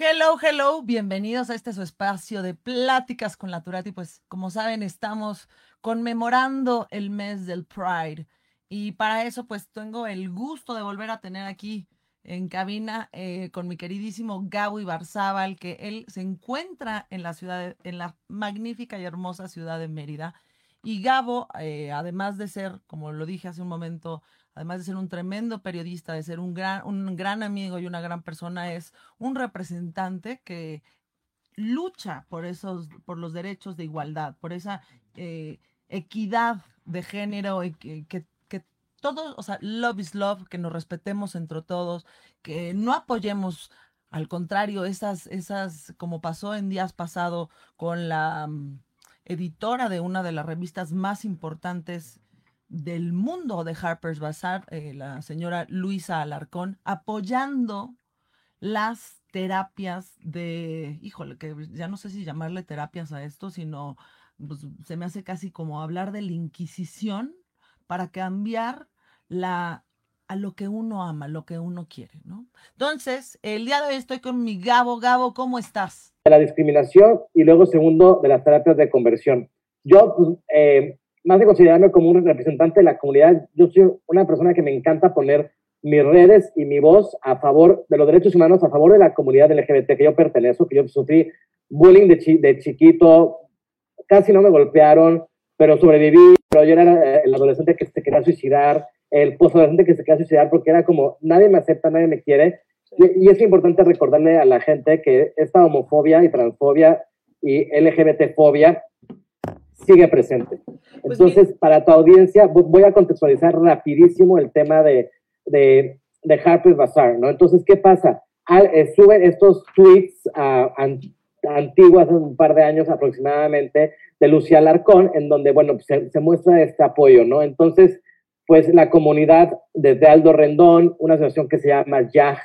Hello, hello, bienvenidos a este su espacio de pláticas con la Turati. Pues como saben, estamos conmemorando el mes del Pride y para eso pues tengo el gusto de volver a tener aquí en cabina eh, con mi queridísimo Gabo Ibarzábal, que él se encuentra en la ciudad, en la magnífica y hermosa ciudad de Mérida. Y Gabo, eh, además de ser, como lo dije hace un momento, además de ser un tremendo periodista, de ser un gran, un gran amigo y una gran persona, es un representante que lucha por esos, por los derechos de igualdad, por esa eh, equidad de género que, que, todos, o sea, love is love, que nos respetemos entre todos, que no apoyemos al contrario, esas, esas, como pasó en días pasado con la mm, editora de una de las revistas más importantes del mundo de Harper's Bazaar, eh, la señora Luisa Alarcón, apoyando las terapias de, híjole, que ya no sé si llamarle terapias a esto, sino pues, se me hace casi como hablar de la Inquisición para cambiar la a lo que uno ama, lo que uno quiere, ¿no? Entonces, el día de hoy estoy con mi Gabo. Gabo, ¿cómo estás? De la discriminación y luego segundo, de las terapias de conversión. Yo, pues, eh, más de considerarme como un representante de la comunidad, yo soy una persona que me encanta poner mis redes y mi voz a favor de los derechos humanos, a favor de la comunidad LGBT que yo pertenezco, que yo sufrí bullying de, de chiquito, casi no me golpearon, pero sobreviví, pero yo era el adolescente que se quería suicidar, el postadolescente que se quería suicidar porque era como, nadie me acepta, nadie me quiere, y es importante recordarle a la gente que esta homofobia y transfobia y LGBT-fobia sigue presente. Pues Entonces, para tu audiencia, voy a contextualizar rapidísimo el tema de, de, de Harper's Bazaar, ¿no? Entonces, ¿qué pasa? Eh, suben estos tweets uh, antiguos, hace un par de años aproximadamente, de Lucía Larcón, en donde, bueno, pues, se, se, muestra este apoyo, ¿no? Entonces, pues la comunidad desde Aldo Rendón, una asociación que se llama YAJ,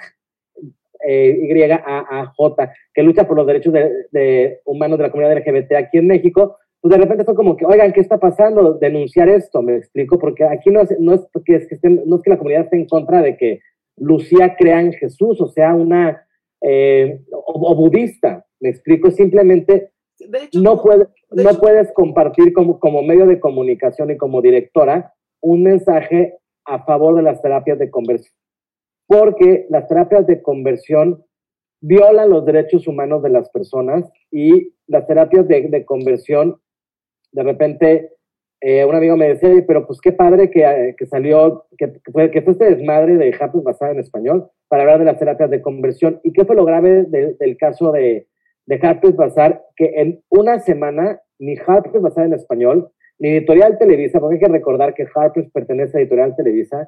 eh, Y-A-A-J, que lucha por los derechos de, de humanos de la comunidad LGBT aquí en México, pues de repente fue como que, oigan, ¿qué está pasando? Denunciar esto, me explico, porque aquí no es, no es, que, es que no es que la comunidad esté en contra de que Lucía crea en Jesús, o sea, una, eh, o, budista, me explico, simplemente no, puede, no puedes compartir como, como medio de comunicación y como directora un mensaje a favor de las terapias de conversión, porque las terapias de conversión violan los derechos humanos de las personas y las terapias de, de conversión de repente eh, un amigo me decía, pero pues qué padre que, eh, que salió, que, que, fue, este desmadre de Harper's basada en español para hablar de las terapias de conversión. ¿Y qué fue lo grave de, del caso de, de Harper's Bazaar? Que en una semana ni Harper's basada en español, ni Editorial Televisa, porque hay que recordar que Harper's pertenece a Editorial Televisa,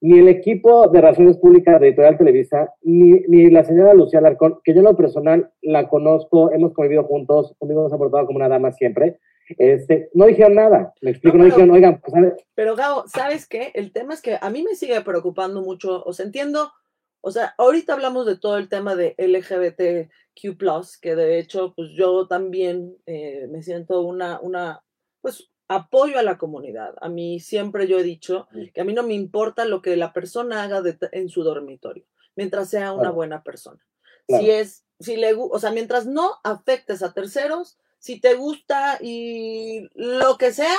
ni el equipo de Relaciones Públicas de Editorial Televisa, ni, ni la señora Lucía Larcón, que yo en lo personal la conozco, hemos convivido juntos, conmigo nos ha portado como una dama siempre, este, no dijeron nada, me explico, no, dijeron, oigan, pues, Pero Gabo, ¿sabes qué? El tema es que a mí me sigue preocupando mucho, o sea, entiendo, o sea, ahorita hablamos de todo el tema de LGBTQ+, que de hecho, pues yo también eh, me siento una, una, pues apoyo a la comunidad. A mí siempre yo he dicho que a mí no me importa lo que la persona haga en su dormitorio, mientras sea una buena persona. Si es, si le, o sea, mientras no afectes a terceros, si te gusta y lo que sea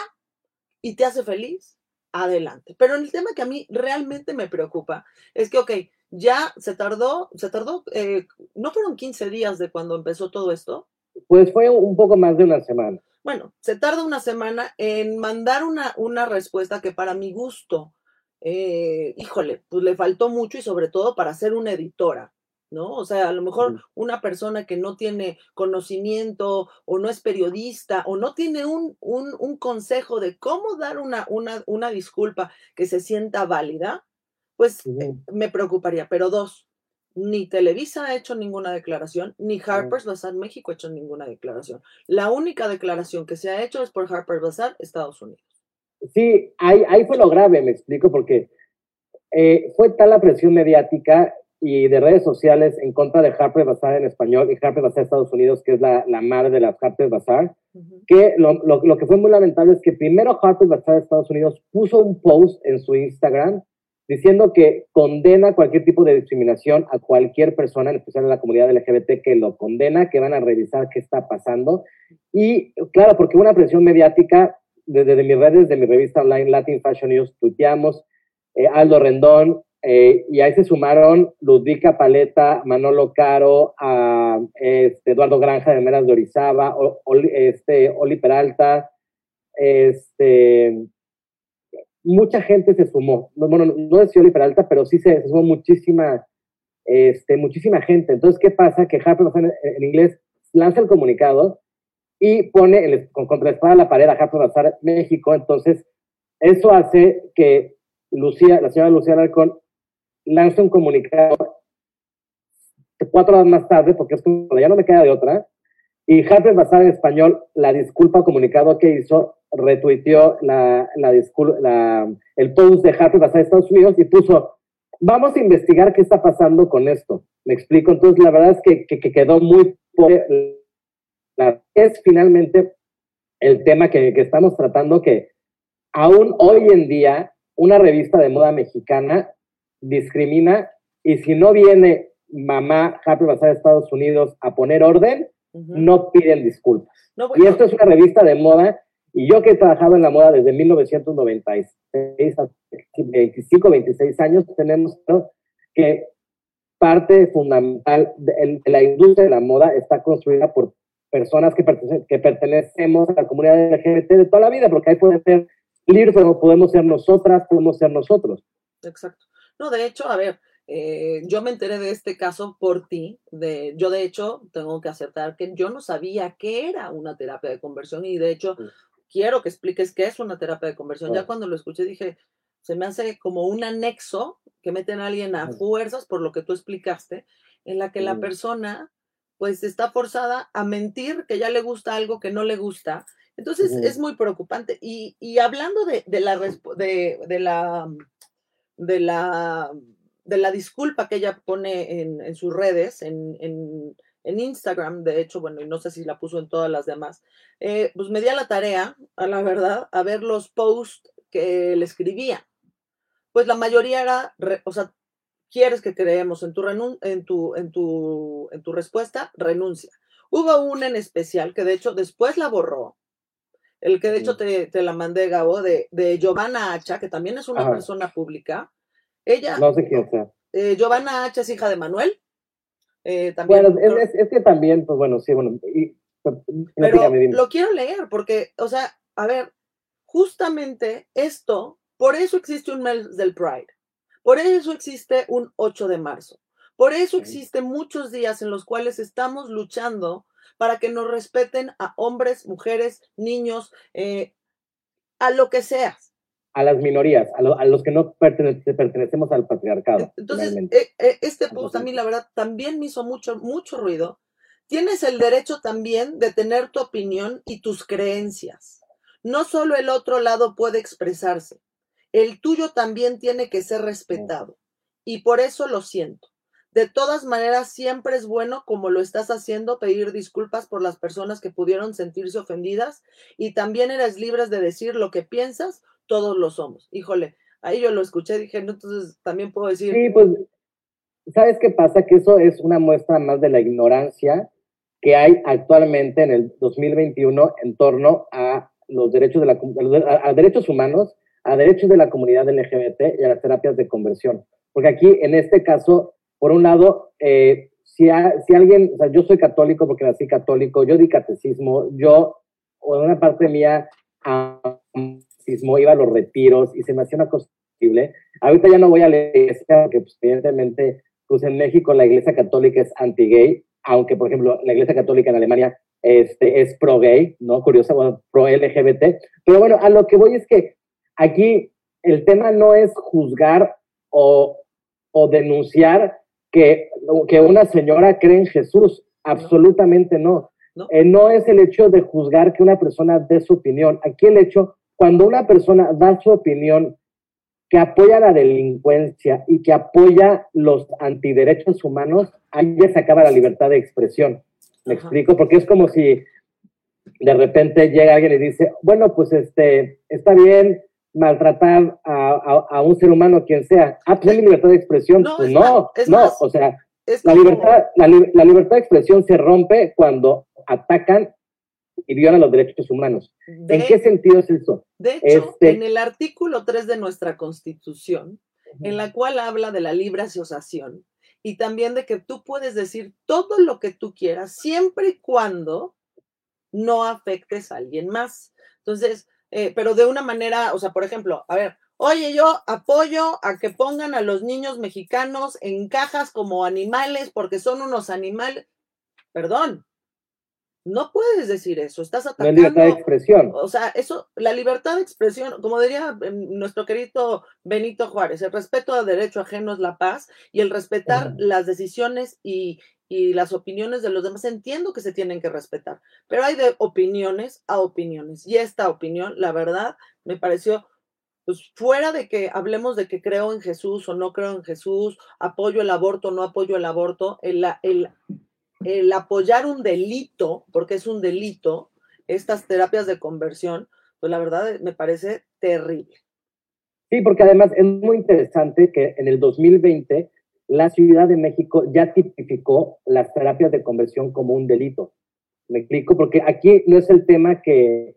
y te hace feliz, adelante. Pero el tema que a mí realmente me preocupa es que, ok, ya se tardó, se tardó, eh, ¿no fueron 15 días de cuando empezó todo esto? Pues fue un poco más de una semana. Bueno, se tarda una semana en mandar una, una respuesta que para mi gusto, eh, híjole, pues le faltó mucho y sobre todo para ser una editora. ¿No? O sea, a lo mejor una persona que no tiene conocimiento o no es periodista o no tiene un, un, un consejo de cómo dar una, una, una, disculpa que se sienta válida, pues eh, me preocuparía. Pero dos, ni Televisa ha hecho ninguna declaración, ni Harper's Bazaar México ha hecho ninguna declaración. La única declaración que se ha hecho es por Harper's Bazaar Estados Unidos. Sí, ahí, ahí fue lo grave, me explico, porque eh, fue tal la presión mediática y de redes sociales en contra de Harper Bazaar en español y Harper Bazaar Estados Unidos, que es la, la madre de las Harper Bazaar, que lo, lo, lo, que fue muy lamentable es que primero Harper Bazaar Estados Unidos puso un post en su Instagram diciendo que condena cualquier tipo de discriminación a cualquier persona, en especial a la comunidad LGBT, que lo condena, que van a revisar qué está pasando. Y claro, porque una presión mediática, desde, mis redes, de mi revista online Latin Fashion News, tuiteamos, eh, Aldo Rendón, eh, y ahí se sumaron Ludvica Paleta, Manolo Caro, este, Eduardo Granja de Meras de Orizaba, este, Oli Peralta, este, mucha gente se sumó. Bueno, no es Oli Peralta, pero sí se, sumó muchísima, muchísima gente. Entonces, ¿qué pasa? Que Harper en, en inglés lanza el comunicado y pone el, con contraespada la pared a Harper Bazar México. Entonces, eso hace que Lucía, la señora Lucía Alarcón lanza un comunicado cuatro horas más tarde, porque es como, ya no me queda de otra, y Harper Bazar en español, la disculpa comunicado que hizo, retuiteó la, la, la, el post de Harper Bazar de Estados Unidos y puso, vamos a investigar qué está pasando con esto. Me explico, entonces la verdad es que, que, que quedó muy... Es finalmente el tema que, que estamos tratando, que aún hoy en día una revista de moda mexicana discrimina y si no viene mamá Happy Bazaar de Estados Unidos a poner orden, no piden disculpas. Y esto es una revista de moda y yo que he trabajado en la moda desde 1996, 25, 26 años, tenemos que parte fundamental de, la industria de la moda está construida por personas que, que pertenecemos a la comunidad LGBT de toda la vida, porque ahí puede ser libres, podemos ser nosotras, podemos ser nosotros. Exacto. No, de hecho, a ver, eh, yo me enteré de este caso por ti. De, yo, de hecho, tengo que aceptar que yo no sabía qué era una terapia de conversión y, de hecho, quiero que expliques qué es una terapia de conversión. Ya cuando lo escuché dije, se me hace como un anexo que meten a alguien a fuerzas, por lo que tú explicaste, en la que la persona pues está forzada a mentir que ya le gusta algo que no le gusta. Entonces es muy preocupante. Y, y hablando de, de la, de, de la de la, de la disculpa que ella pone en, sus redes, en, Instagram, de hecho, bueno, y no sé si la puso en todas las demás, eh, pues me di a la tarea, a la verdad, a ver los posts que le escribía. Pues la mayoría era, o sea, quieres que creemos en tu, en tu, en tu, en tu respuesta, renuncia. Hubo una en especial que de hecho después la borró, el que de hecho te, la mandé, Gabo, de, de Giovanna Hacha, que también es una persona pública. Ella. No sé quién sea. Eh, Giovanna Hacha es hija de Manuel. Eh, también, bueno, es, que también, pues bueno, sí, bueno. Pues, pero lo quiero leer, porque, o sea, a ver, justamente esto, por eso existe un mes del Pride. Por eso existe un 8 de marzo. Por eso existen muchos días en los cuales estamos luchando para que nos respeten a hombres, mujeres, niños, eh, a lo que seas. A las minorías, a, los que no pertenecemos al patriarcado. Entonces, eh, eh, este post a mí, la verdad, también me hizo mucho, mucho ruido. Tienes el derecho también de tener tu opinión y tus creencias. No solo el otro lado puede expresarse, el tuyo también tiene que ser respetado. Y por eso lo siento. De todas maneras, siempre es bueno, como lo estás haciendo, pedir disculpas por las personas que pudieron sentirse ofendidas y también eres libre de decir lo que piensas, todos lo somos. Híjole, ahí yo lo escuché, dije, entonces también puedo decir. Sí, pues, ¿sabes qué pasa? Que eso es una muestra más de la ignorancia que hay actualmente en el 2021 en torno a los derechos de la a derechos humanos, a derechos de la comunidad LGBT y a las terapias de conversión. Porque aquí, en este caso, por un lado, eh, si, si, alguien, o sea, yo soy católico porque nací católico, yo di catecismo, yo, o una parte mía, catecismo, iba a los retiros y se me hacía una cosa posible. Ahorita ya no voy a la iglesia porque, pues, evidentemente, pues en México la iglesia católica es anti-gay, aunque, por ejemplo, la iglesia católica en Alemania este, es pro-gay, ¿no? Curiosa, bueno, pro-LGBT. Pero bueno, a lo que voy es que aquí el tema no es juzgar o, o denunciar que, que una señora cree en Jesús. Absolutamente no. No. Eh, no es el hecho de juzgar que una persona dé su opinión. Aquí el hecho, cuando una persona da su opinión que apoya la delincuencia y que apoya los antiderechos humanos, ahí ya se acaba la libertad de expresión. ¿Me explico? Porque es como si de repente llega alguien y dice, bueno, pues este, está bien, maltratar a, un ser humano, quien sea. Ah, pues libertad de expresión. No, pues no, no, o sea, la, libertad, la, libertad de expresión se rompe cuando atacan y violan los derechos humanos. ¿En qué sentido es eso? De hecho, este en el artículo 3 de nuestra Constitución, en la cual habla de la libre asociación y también de que tú puedes decir todo lo que tú quieras siempre y cuando no afectes a alguien más. Entonces, eh, pero de una manera, o sea, por ejemplo, a ver, oye, yo apoyo a que pongan a los niños mexicanos en cajas como animales porque son unos animales. Perdón, no puedes decir eso, estás atacando. La libertad de expresión. O sea, eso, la libertad de expresión, como diría em, nuestro querido Benito Juárez, el respeto al derecho ajeno es la paz y el respetar las decisiones y, y las opiniones de los demás. Entiendo que se tienen que respetar, pero hay de opiniones a opiniones. Y esta opinión, la verdad, me pareció pues fuera de que hablemos de que creo en Jesús o no creo en Jesús, apoyo el aborto o no apoyo el aborto, el, el, el apoyar un delito, porque es un delito, estas terapias de conversión, pues la verdad me parece terrible. Sí, porque además es muy interesante que en el 2020 la Ciudad de México ya tipificó las terapias de conversión como un delito. Me explico, porque aquí no es el tema que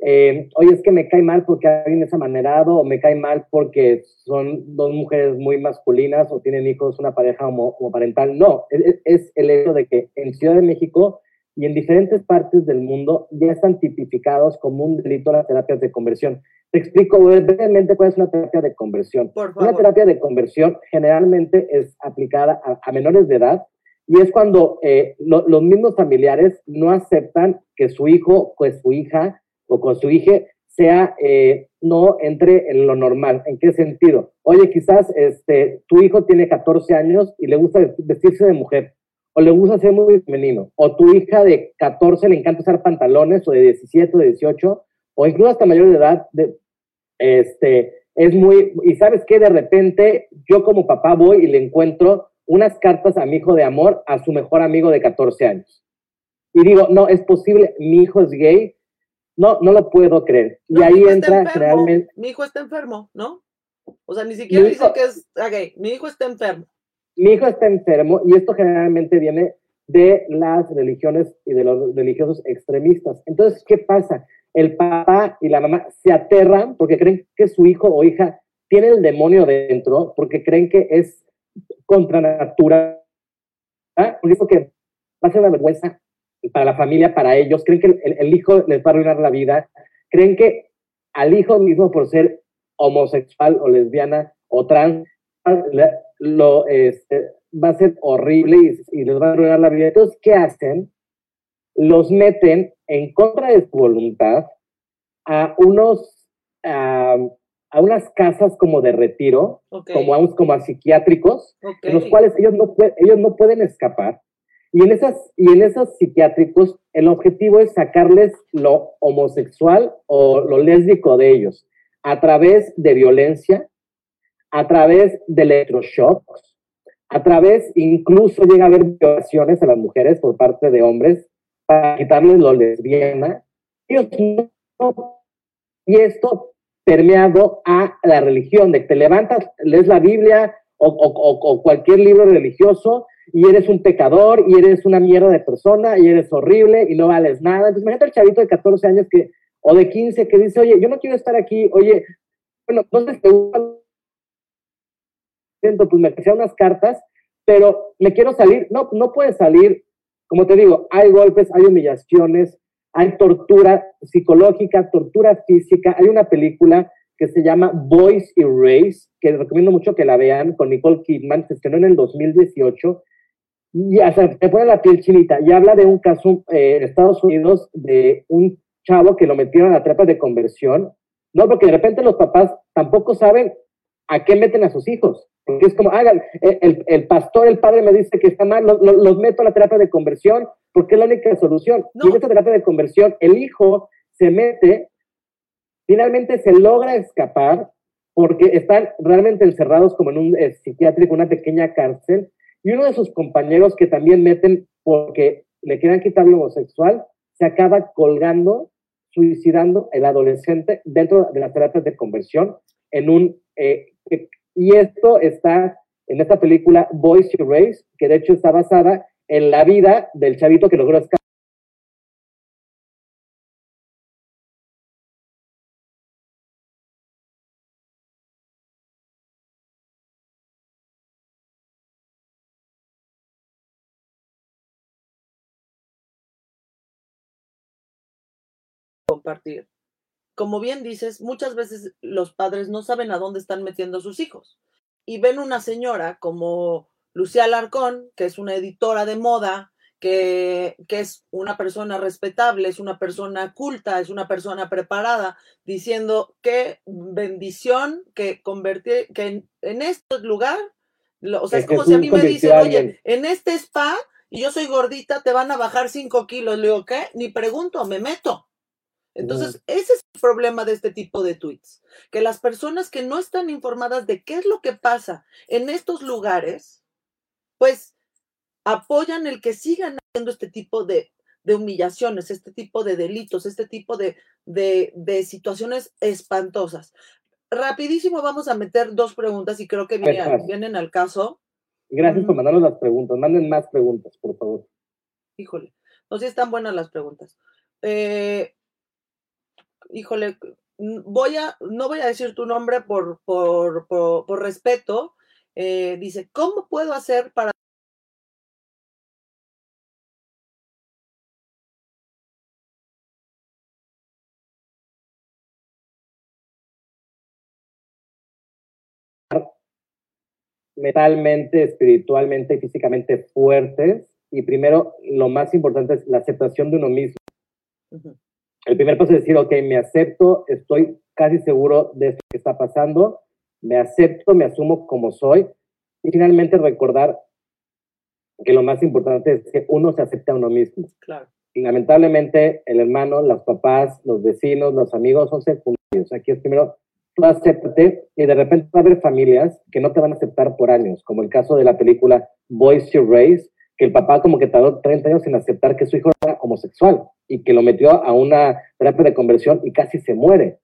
eh, oye, es que me cae mal porque alguien es amanerado, o me cae mal porque son dos mujeres muy masculinas, o tienen hijos, una pareja homoparental. No, es, es, el hecho de que en Ciudad de México y en diferentes partes del mundo ya están tipificados como un delito las terapias de conversión. Te explico brevemente cuál es una terapia de conversión. Una terapia de conversión generalmente es aplicada a, menores de edad y es cuando eh, los mismos familiares no aceptan que su hijo, pues su hija, o con su hija sea, eh, no entre en lo normal. ¿En qué sentido? Oye, quizás este, tu hijo tiene 14 años y le gusta vestirse de mujer, o le gusta ser muy femenino, o tu hija de 14 le encanta usar pantalones, o de 17 o de 18, o incluso hasta mayor de edad, de, este, es muy, y sabes que de repente yo como papá voy y le encuentro unas cartas a mi hijo de amor a su mejor amigo de 14 años. Y digo, no, es posible, mi hijo es gay, no, no lo puedo creer. y ahí entra realmente. Mi hijo está enfermo, ¿no? O sea, ni siquiera dice que es gay. Mi hijo está enfermo. Mi hijo está enfermo y esto generalmente viene de las religiones y de los religiosos extremistas. Entonces, ¿qué pasa? El papá y la mamá se aterran porque creen que su hijo o hija tiene el demonio dentro, porque creen que es contra natura. ¿Ah? Por que va a ser una vergüenza para la familia, para ellos, creen que el, hijo les va a arruinar la vida, creen que al hijo mismo por ser homosexual o lesbiana o trans, lo, este, va a ser horrible y, les va a arruinar la vida. Entonces, ¿qué hacen? Los meten en contra de su voluntad a unos, a, unas casas como de retiro, como, a, como a psiquiátricos, en los cuales ellos no, ellos no pueden escapar y en, esas, y en esos psiquiátricos, el objetivo es sacarles lo homosexual o lo lésbico de ellos a través de violencia, a través de electroshocks, a través incluso llega a haber violaciones a las mujeres por parte de hombres para quitarles lo lesbiana. Y esto permeado a la religión, de que te levantas, lees la Biblia o, o cualquier libro religioso y eres un pecador y eres una mierda de persona y eres horrible y no vales nada. Entonces, imagínate el chavito de 14 años que, o de 15 que dice, oye, yo no quiero estar aquí, oye, bueno, entonces te pues me hacía unas cartas, pero me quiero salir. No, no puedes salir. Como te digo, hay golpes, hay humillaciones, hay tortura psicológica, tortura física. Hay una película que se llama Voice Erase, que recomiendo mucho que la vean con Nicole Kidman, se estrenó en el 2018 y hasta te pone la piel chinita y habla de un caso eh, en Estados Unidos de un chavo que lo metieron a trepa de conversión, no, porque de repente los papás tampoco saben a qué meten a sus hijos, porque es como, hagan, el, el pastor, el padre me dice que está mal, los, meto a la terapia de conversión porque es la única solución. Y en esta terapia de conversión, el hijo se mete, finalmente se logra escapar porque están realmente encerrados como en un eh, psiquiátrico, una pequeña cárcel, y uno de sus compañeros que también meten porque le quieran quitar lo homosexual, se acaba colgando suicidando el adolescente dentro de las terapias de conversión en un... Eh, y esto está en esta película Boys to Race, que de hecho está basada en la vida del chavito que logró escapar compartir. Como bien dices, muchas veces los padres no saben a dónde están metiendo a sus hijos y ven una señora como Lucía Larcón, que es una editora de moda, que, que, es una persona respetable, es una persona culta, es una persona preparada, diciendo qué bendición que convertir, que en, en este lugar, o sea, es, como si a mí me dicen, oye, en este spa, y yo soy gordita, te van a bajar cinco kilos. Le digo, ¿qué? Ni pregunto, me meto. Entonces, ese es el problema de este tipo de tweets, que las personas que no están informadas de qué es lo que pasa en estos lugares, pues apoyan el que sigan haciendo este tipo de, humillaciones, este tipo de delitos, este tipo de, de, situaciones espantosas. Rapidísimo vamos a meter dos preguntas y creo que vienen, al caso. Gracias por mandarnos las preguntas. Manden más preguntas, por favor. Híjole, no sé si están buenas las preguntas. Eh, híjole, voy a, no voy a decir tu nombre por, por, por, respeto. Eh, dice, ¿cómo puedo hacer para mentalmente, espiritualmente y físicamente fuertes. Y primero, lo más importante es la aceptación de uno mismo el primer paso es decir, ok, me acepto, estoy casi seguro de esto que está pasando, me acepto, me asumo como soy y finalmente recordar que lo más importante es que uno se acepte a uno mismo. Claro. Y lamentablemente el hermano, los papás, los vecinos, los amigos son secundarios. Aquí es primero, tú acéptate y de repente va a haber familias que no te van a aceptar por años, como el caso de la película Boys to Race, que el papá como que tardó 30 años en aceptar que su hijo era homosexual y que lo metió a una terapia de conversión y casi se muere.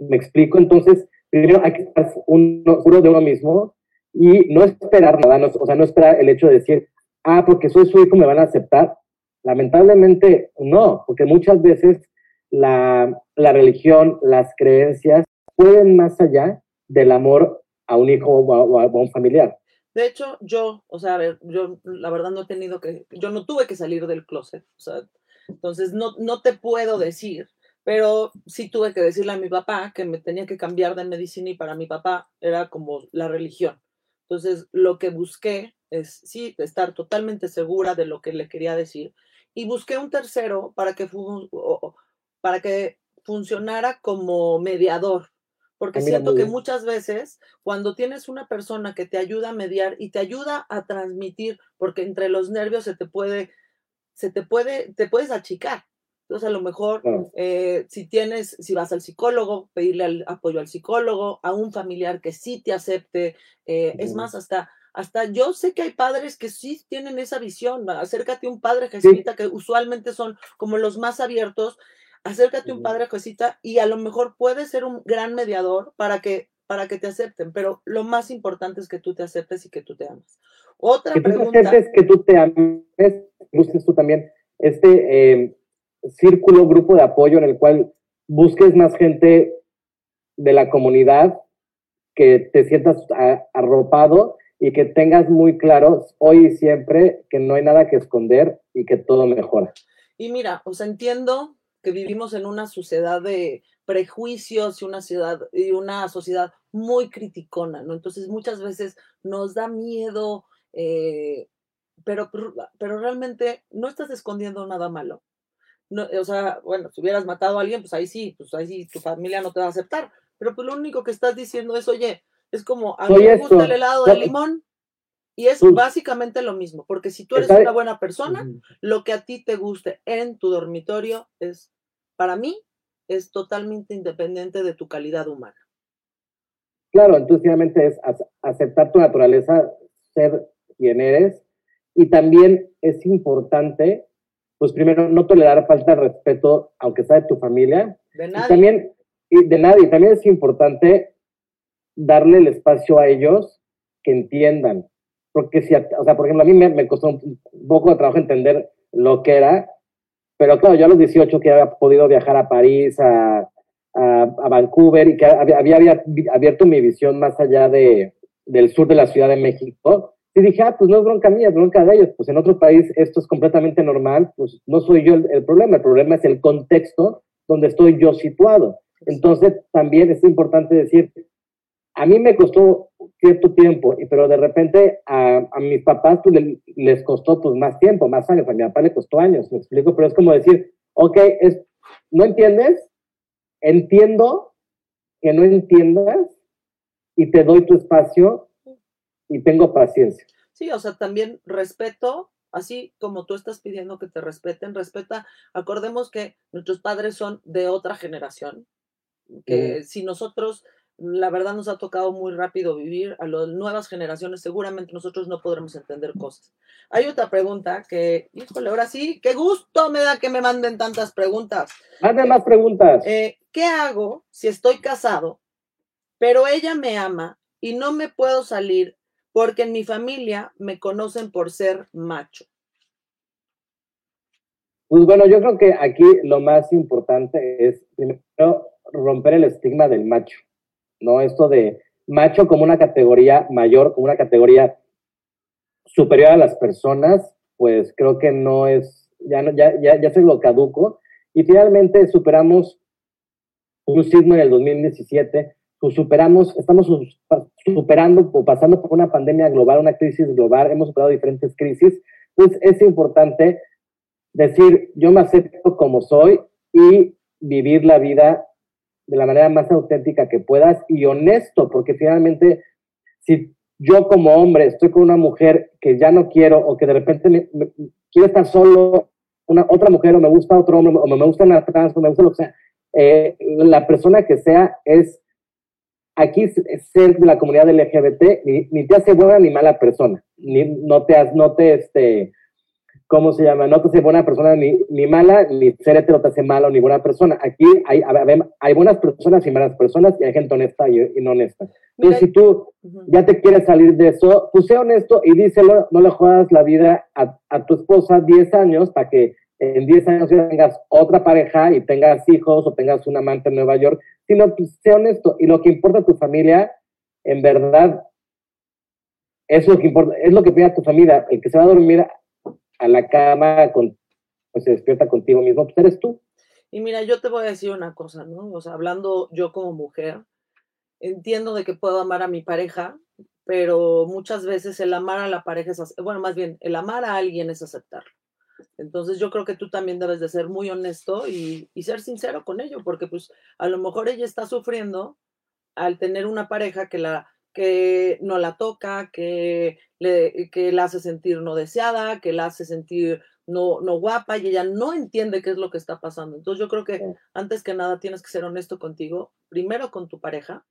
Me explico, entonces, primero hay que estar uno, seguro de uno mismo y no esperar nada, o sea, no esperar el hecho de decir, ah, porque soy su hijo me van a aceptar. Lamentablemente no, porque muchas veces la, la religión, las creencias pueden más allá del amor a un hijo o a un familiar. De hecho, yo, o sea, yo la verdad no he tenido que, yo no tuve que salir del closet, o sea, entonces no, no te puedo decir, pero sí tuve que decirle a mi papá que me tenía que cambiar de medicina y para mi papá era como la religión. Entonces, lo que busqué es, sí, estar totalmente segura de lo que le quería decir y busqué un tercero para que, para que funcionara como mediador, porque siento que muchas veces cuando tienes una persona que te ayuda a mediar y te ayuda a transmitir, porque entre los nervios se te puede, se te puede, te puedes achicar. Entonces a lo mejor eh, si tienes, si vas al psicólogo, pedirle apoyo al psicólogo, a un familiar que sí te acepte, eh, es más, hasta, hasta yo sé que hay padres que sí tienen esa visión, acércate a un padre jesuita que usualmente son como los más abiertos acércate a un padre cosita y a lo mejor puede ser un gran mediador para que, para que te acepten, pero lo más importante es que tú te aceptes y que tú te ames. Otra que pregunta. Tú que tú te ames, busques tú también este em, círculo, grupo de apoyo en el cual busques más gente de la comunidad, que te sientas arropado y que tengas muy claro hoy y siempre que no hay nada que esconder y que todo mejora. Y mira, os entiendo que vivimos en una sociedad de prejuicios y una, ciudad, y una sociedad muy criticona, ¿no? Entonces muchas veces nos da miedo, eh, pero, pero realmente no estás escondiendo nada malo. No, o sea, bueno, si hubieras matado a alguien, pues ahí sí, pues ahí sí, tu familia no te va a aceptar. Pero pues lo único que estás diciendo es, oye, es como, a mí me gusta el helado de limón, y es básicamente lo mismo, porque si tú eres una buena persona, lo que a ti te guste en tu dormitorio es, para mí, es totalmente independiente de tu calidad humana. Claro, entonces es aceptar tu naturaleza, ser quien eres, y también es importante pues primero, no tolerar falta de respeto, aunque sea de tu familia. De nadie. Y también, y de nadie, también es importante darle el espacio a ellos que entiendan. Porque si, o sea, por ejemplo, a mí me, me costó un poco de trabajo entender lo que era, pero claro, yo a los 18 que había podido viajar a París, a, a, a Vancouver y que había, había, abierto mi visión más allá de, del sur de la Ciudad de México, y dije, ah, pues no es bronca mía, es bronca de ellos. Pues en otro país esto es completamente normal, pues no soy yo el, el problema, el problema es el contexto donde estoy yo situado. Entonces también es importante decir, a mí me costó cierto tiempo, pero de repente a, a mis papás pues, le, les costó pues más tiempo, más años, a mi papá le costó años, me explico, pero es como decir, ok, es, ¿no entiendes? Entiendo que no entiendas y te doy tu espacio y tengo paciencia. Sí, o sea, también respeto, así como tú estás pidiendo que te respeten, respeta, acordemos que nuestros padres son de otra generación, que mm. si nosotros, la verdad nos ha tocado muy rápido vivir, a las nuevas generaciones seguramente nosotros no podremos entender cosas. Hay otra pregunta que, híjole, ahora sí, qué gusto me da que me manden tantas preguntas. Manden más preguntas. Eh, ¿Qué hago si estoy casado, pero ella me ama y no me puedo salir porque en mi familia me conocen por ser macho. Pues bueno, yo creo que aquí lo más importante es primero romper el estigma del macho, ¿no? Esto de macho como una categoría mayor, como una categoría superior a las personas, pues creo que no es, ya, no, ya, ya, ya se lo caduco. Y finalmente superamos un sismo en el 2017 pues superamos, estamos superando o pasando por una pandemia global, una crisis global, hemos superado diferentes crisis, pues es importante decir, yo me acepto como soy y vivir la vida de la manera más auténtica que puedas y honesto, porque finalmente, si yo como hombre estoy con una mujer que ya no quiero o que de repente me, me, quiero estar solo, una otra mujer o me gusta otro hombre o me gusta una trans o me gusta lo que sea, eh, la persona que sea es aquí ser de la comunidad LGBT ni, ni, te hace buena ni mala persona, ni, no te, no te, este, ¿cómo se llama? No te hace buena persona ni, ni mala, ni ser hetero te hace malo ni buena persona. Aquí hay, hay buenas personas y malas personas y hay gente honesta y, y no honesta. Entonces, si tú ya te quieres salir de eso, pues sé honesto y díselo, no le juegas la vida a, a tu esposa 10 años para que en 10 años ya tengas otra pareja y tengas hijos o tengas un amante en Nueva York, sino pues, sé honesto. Y lo que importa a tu familia, en verdad, es lo que importa, es lo que pide a tu familia. El que se va a dormir a la cama, con, pues se despierta contigo mismo, pues eres tú. Y mira, yo te voy a decir una cosa, ¿no? O sea, hablando yo como mujer, entiendo de que puedo amar a mi pareja, pero muchas veces el amar a la pareja es, bueno, más bien, el amar a alguien es aceptarlo. Entonces yo creo que tú también debes de ser muy honesto y, y, ser sincero con ello, porque pues a lo mejor ella está sufriendo al tener una pareja que la que no la toca, que le, que la hace sentir no deseada, que la hace sentir no, no guapa y ella no entiende qué es lo que está pasando. Entonces yo creo que antes que nada tienes que ser honesto contigo, primero con tu pareja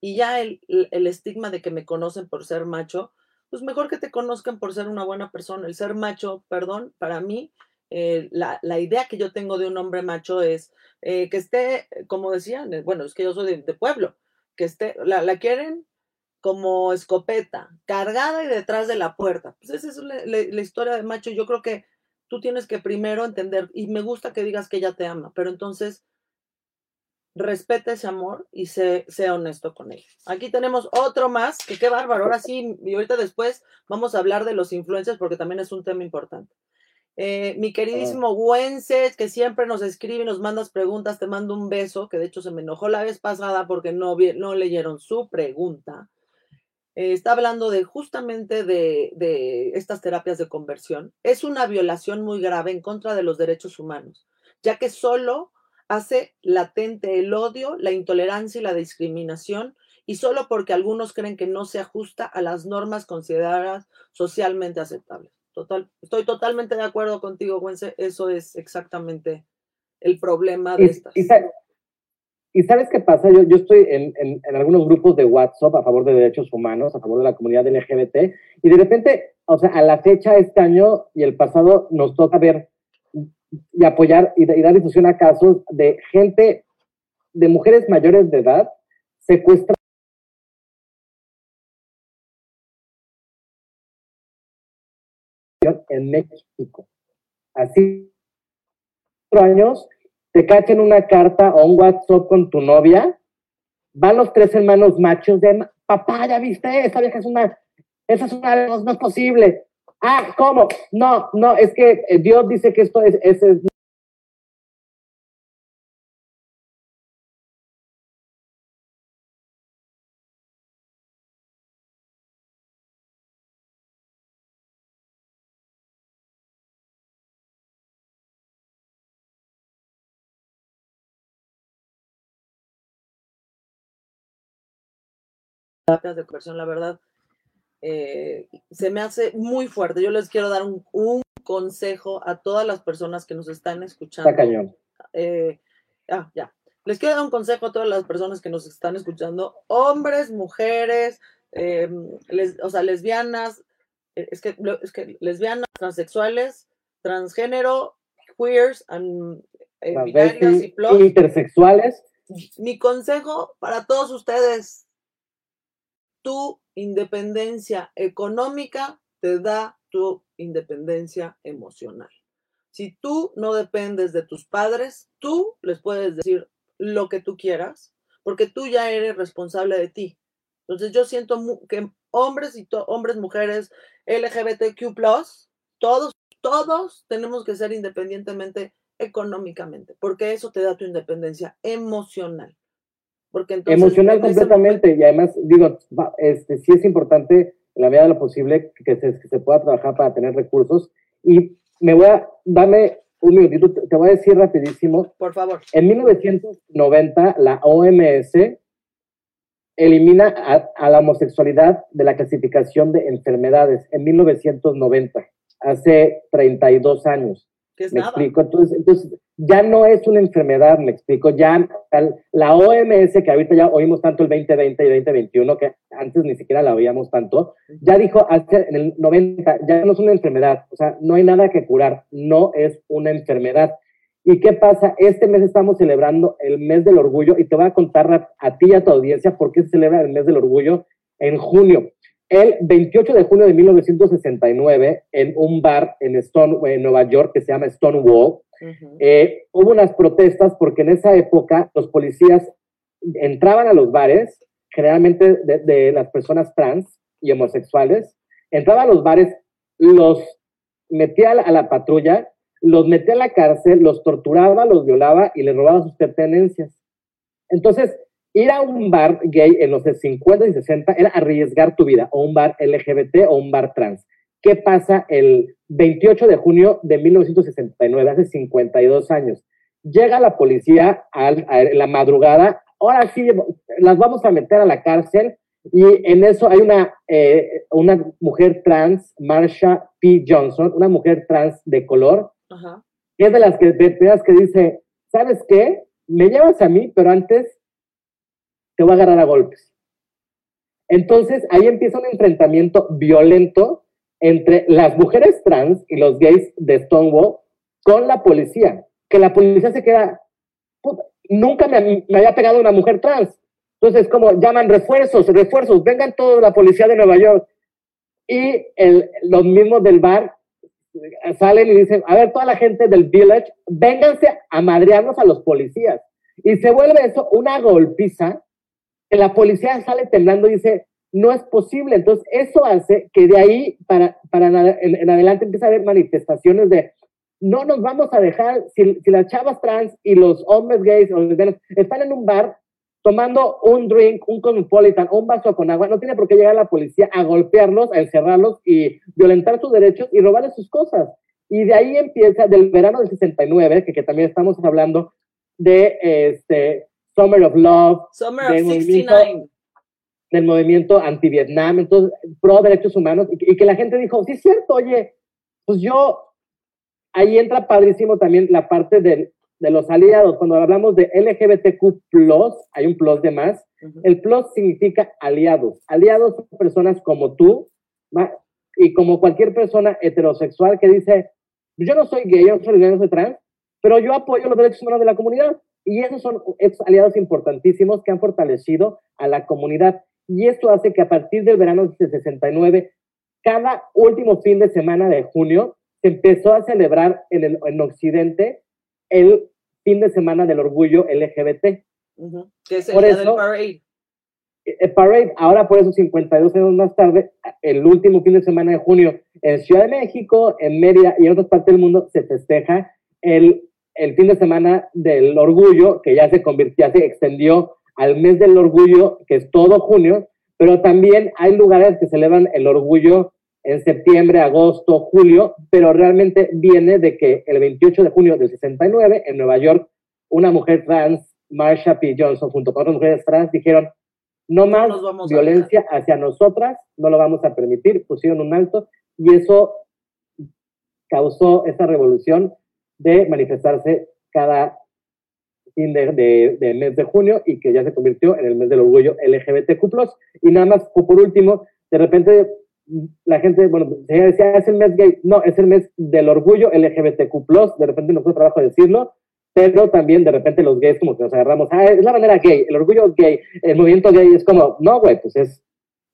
y ya el, el estigma de que me conocen por ser macho, pues mejor que te conozcan por ser una buena persona. El ser macho, perdón, para mí, eh, la, la, idea que yo tengo de un hombre macho es eh, que esté, como decían, eh, bueno, es que yo soy de, de pueblo, que esté, la, la, quieren como escopeta, cargada y detrás de la puerta. Pues esa es la, la, historia de macho. Yo creo que tú tienes que primero entender, y me gusta que digas que ella te ama, pero entonces respeta ese amor y sé, sea honesto con él. Aquí tenemos otro más, que qué bárbaro. Ahora sí, y ahorita después vamos a hablar de los influencers porque también es un tema importante. Eh, mi queridísimo Wences, que siempre nos escribe y nos mandas preguntas, te mando un beso, que de hecho se me enojó la vez pasada porque no, no leyeron su pregunta. Eh, está hablando de justamente de, de estas terapias de conversión. Es una violación muy grave en contra de los derechos humanos, ya que solo hace latente el odio, la intolerancia y la discriminación, y solo porque algunos creen que no se ajusta a las normas consideradas socialmente aceptables. Total, estoy totalmente de acuerdo contigo, Gwense, eso es exactamente el problema de estas. Y, y, sabes qué pasa? Yo, yo estoy en, en, algunos grupos de WhatsApp a favor de derechos humanos, a favor de la comunidad LGBT, y de repente, o sea, a la fecha, este año y el pasado, nos toca ver y apoyar y, y dar difusión a casos de gente, de mujeres mayores de edad, secuestradas en México. Así, cuatro años, te cachen una carta o un WhatsApp con tu novia, van los tres hermanos machos de, papá, ya viste, esa vieja es una, esa es una, no es posible. Ah, ¿cómo? No, no, es que eh, Dios dice que esto es, es, es de conversión, la verdad, eh, se me hace muy fuerte. Yo les quiero dar un, un, consejo a todas las personas que nos están escuchando. Está cañón. Eh, ah, ya. Les quiero dar un consejo a todas las personas que nos están escuchando, hombres, mujeres, eh, les, o sea, lesbianas, es que, es que lesbianas, transexuales, transgénero, queers, and, y plus. Intersexuales. Mi consejo para todos ustedes, tu independencia económica te da tu independencia emocional. Si tú no dependes de tus padres, tú les puedes decir lo que tú quieras, porque tú ya eres responsable de ti. Entonces yo siento que hombres y hombres, mujeres, LGBTQ+, todos, todos tenemos que ser independientemente económicamente, porque eso te da tu independencia emocional. Porque entonces, Emocional completamente, y además, digo, este, sí es importante en la medida de lo posible que se, que se pueda trabajar para tener recursos. Y me voy a, dame un minutito, te voy a decir rapidísimo. Por favor. En 1990, la OMS elimina a, a, la homosexualidad de la clasificación de enfermedades en 1990, hace 32 años. ¿Qué es me nada? explico. Entonces, entonces, ya no es una enfermedad, me explico. Ya la OMS, que ahorita ya oímos tanto el 2020 y 2021, que antes ni siquiera la oíamos tanto, ya dijo hace, en el 90, ya no es una enfermedad. O sea, no hay nada que curar, no es una enfermedad. ¿Y qué pasa? Este mes estamos celebrando el mes del orgullo y te voy a contar a, ti y a tu audiencia por qué se celebra el mes del orgullo en junio. El 28 de junio de 1969, en un bar en, Stone, en Nueva York que se llama Stonewall, eh, hubo unas protestas porque en esa época los policías entraban a los bares, generalmente de, de las personas trans y homosexuales, entraban a los bares, los metía a la, patrulla, los metía a la cárcel, los torturaba, los violaba y les robaba sus pertenencias. Entonces, ir a un bar gay en los 50 y 60 era arriesgar tu vida, o un bar LGBT o un bar trans. ¿Qué pasa el 28 de junio de 1969, hace 52 años? Llega la policía a, la madrugada, ahora sí, las vamos a meter a la cárcel, y en eso hay una, eh, una mujer trans, Marsha P. Johnson, una mujer trans de color, que es de las que, de las que dice, ¿sabes qué? Me llevas a mí, pero antes te voy a agarrar a golpes. Entonces ahí empieza un enfrentamiento violento entre las mujeres trans y los gays de Stonewall con la policía, que la policía se queda, puta, nunca me, me, había pegado una mujer trans. Entonces como llaman refuerzos, refuerzos, vengan toda la policía de Nueva York. Y el, los mismos del bar salen y dicen, a ver, toda la gente del village, vénganse a madrearnos a los policías. Y se vuelve eso una golpiza la policía sale temblando y dice, no es posible. Entonces, eso hace que de ahí para, para en, en adelante empieza a haber manifestaciones de, no nos vamos a dejar, si, si las chavas trans y los hombres gays o están en un bar tomando un drink, un cosmopolitan o un vaso con agua, no tiene por qué llegar la policía a golpearlos, a encerrarlos y violentar sus derechos y robarles sus cosas. Y de ahí empieza, del verano del 69, que, que también estamos hablando de este, Summer of Love, Summer of movimiento, del movimiento anti-Vietnam, entonces, pro derechos humanos, y, y, que la gente dijo, sí es cierto, oye, pues yo, ahí entra padrísimo también la parte de, de los aliados, cuando hablamos de LGBTQ+, hay un plus de más, uh -huh. el plus significa aliados, aliados son personas como tú, y como cualquier persona heterosexual que dice, yo no soy gay, yo no soy, yo no soy trans, pero yo apoyo los derechos humanos de la comunidad. Y esos son esos aliados importantísimos que han fortalecido a la comunidad. Y esto hace que a partir del verano de 69, cada último fin de semana de junio, se empezó a celebrar en, el, en Occidente el fin de semana del orgullo LGBT. Que es el día del parade. El eh, parade, ahora por eso 52 años más tarde, el último fin de semana de junio, en Ciudad de México, en Mérida y en otras partes del mundo, se festeja el, el fin de semana del orgullo, que ya se convirtió, ya se extendió al mes del orgullo, que es todo junio, pero también hay lugares que celebran el orgullo en septiembre, agosto, julio, pero realmente viene de que el 28 de junio del 69, en Nueva York, una mujer trans, Marsha P. Johnson, junto con otras mujeres trans, dijeron, no más violencia hacia nosotras, no lo vamos a permitir, pusieron un alto, y eso causó esa revolución de manifestarse cada fin de, de, mes de junio y que ya se convirtió en el mes del orgullo LGBTQ+. Y nada más, por último, de repente la gente, bueno, decía, es el mes gay. No, es el mes del orgullo LGBTQ+, de repente no fue trabajo decirlo, pero también de repente los gays como que nos agarramos, ah, es la manera gay, el orgullo gay, el movimiento gay es como, no, güey, pues es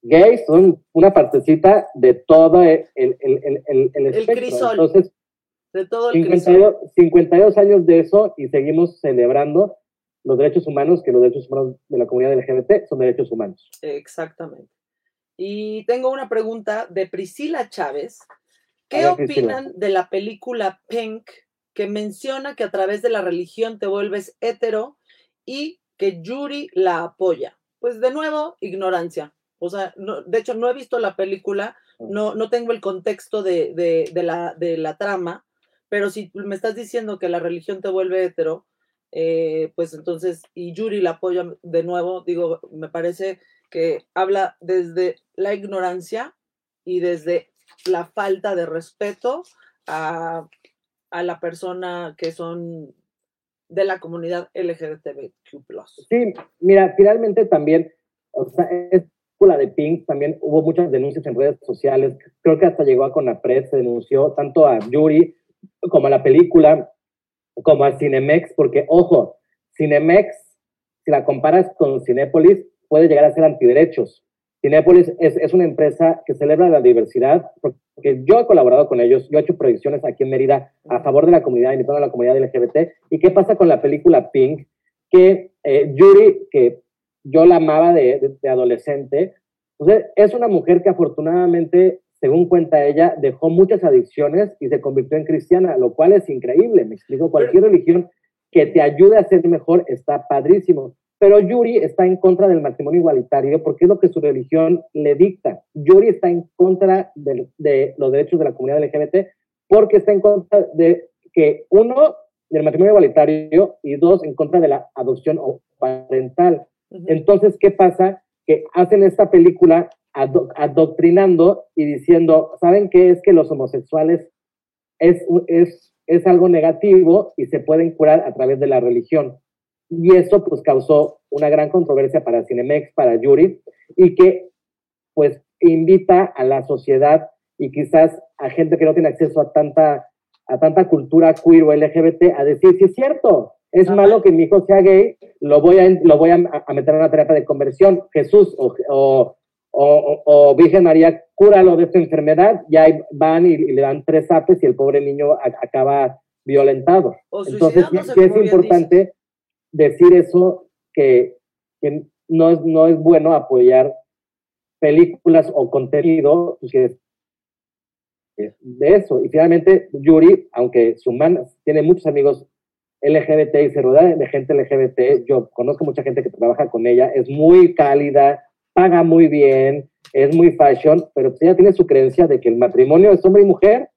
gay, son una partecita de todo el, el, el, el, el espectro. Entonces, de todo el 52, 52 años de eso y seguimos celebrando los derechos humanos, que los derechos humanos de la comunidad LGBT son derechos humanos. Exactamente. Y tengo una pregunta de Priscila Chávez. ¿Qué opinan de la película Pink que menciona que a través de la religión te vuelves hetero y que Yuri la apoya? Pues de nuevo, ignorancia. O sea, de hecho, no he visto la película, no, no tengo el contexto de, de, la, de la trama, pero si me estás diciendo que la religión te vuelve hetero, eh, pues entonces, y Yuri la apoya de nuevo, digo, me parece que habla desde la ignorancia y desde la falta de respeto a, la persona que son de la comunidad LGBTQ+. Sí, mira, finalmente también, o sea, es la de Pink, también hubo muchas denuncias en redes sociales, creo que hasta llegó a Conapred, se denunció tanto a Yuri como la película, como a Cinemex, porque, ojo, Cinemex, si la comparas con Cinépolis, puede llegar a ser antiderechos. Cinepolis es, es, una empresa que celebra la diversidad, porque yo he colaborado con ellos, yo he hecho proyecciones aquí en Mérida a favor de la comunidad, invitando a la comunidad LGBT. ¿Y qué pasa con la película Pink? Que eh, Yuri, que yo la amaba de, adolescente, es una mujer que afortunadamente, según cuenta ella, dejó muchas adicciones y se convirtió en cristiana, lo cual es increíble. Me explico, cualquier religión que te ayude a ser mejor está padrísimo. Pero Yuri está en contra del matrimonio igualitario porque es lo que su religión le dicta. Yuri está en contra de, los derechos de la comunidad LGBT porque está en contra de que, uno, del matrimonio igualitario y dos, en contra de la adopción parental. Entonces, ¿qué pasa? Que hacen esta película adoctrinando y diciendo, ¿saben qué es que los homosexuales es, es, es algo negativo y se pueden curar a través de la religión? y eso pues causó una gran controversia para Cinemex, para Yuri, y que pues invita a la sociedad y quizás a gente que no tiene acceso a tanta, a tanta cultura queer o LGBT a decir, si es cierto, es malo que mi hijo sea gay, lo voy a, lo voy a, meter en una terapia de conversión, Jesús o, o, o, Virgen María, cúralo de esta enfermedad, ya van y, le dan tres apes y el pobre niño acaba violentado. Entonces, sí, es importante decir eso que, no, es, no es bueno apoyar películas o contenido de eso. Y finalmente, Yuri, aunque su man tiene muchos amigos LGBT y se rodea de gente LGBT, yo conozco mucha gente que trabaja con ella, es muy cálida, paga muy bien, es muy fashion, pero pues ella tiene su creencia de que el matrimonio es hombre y mujer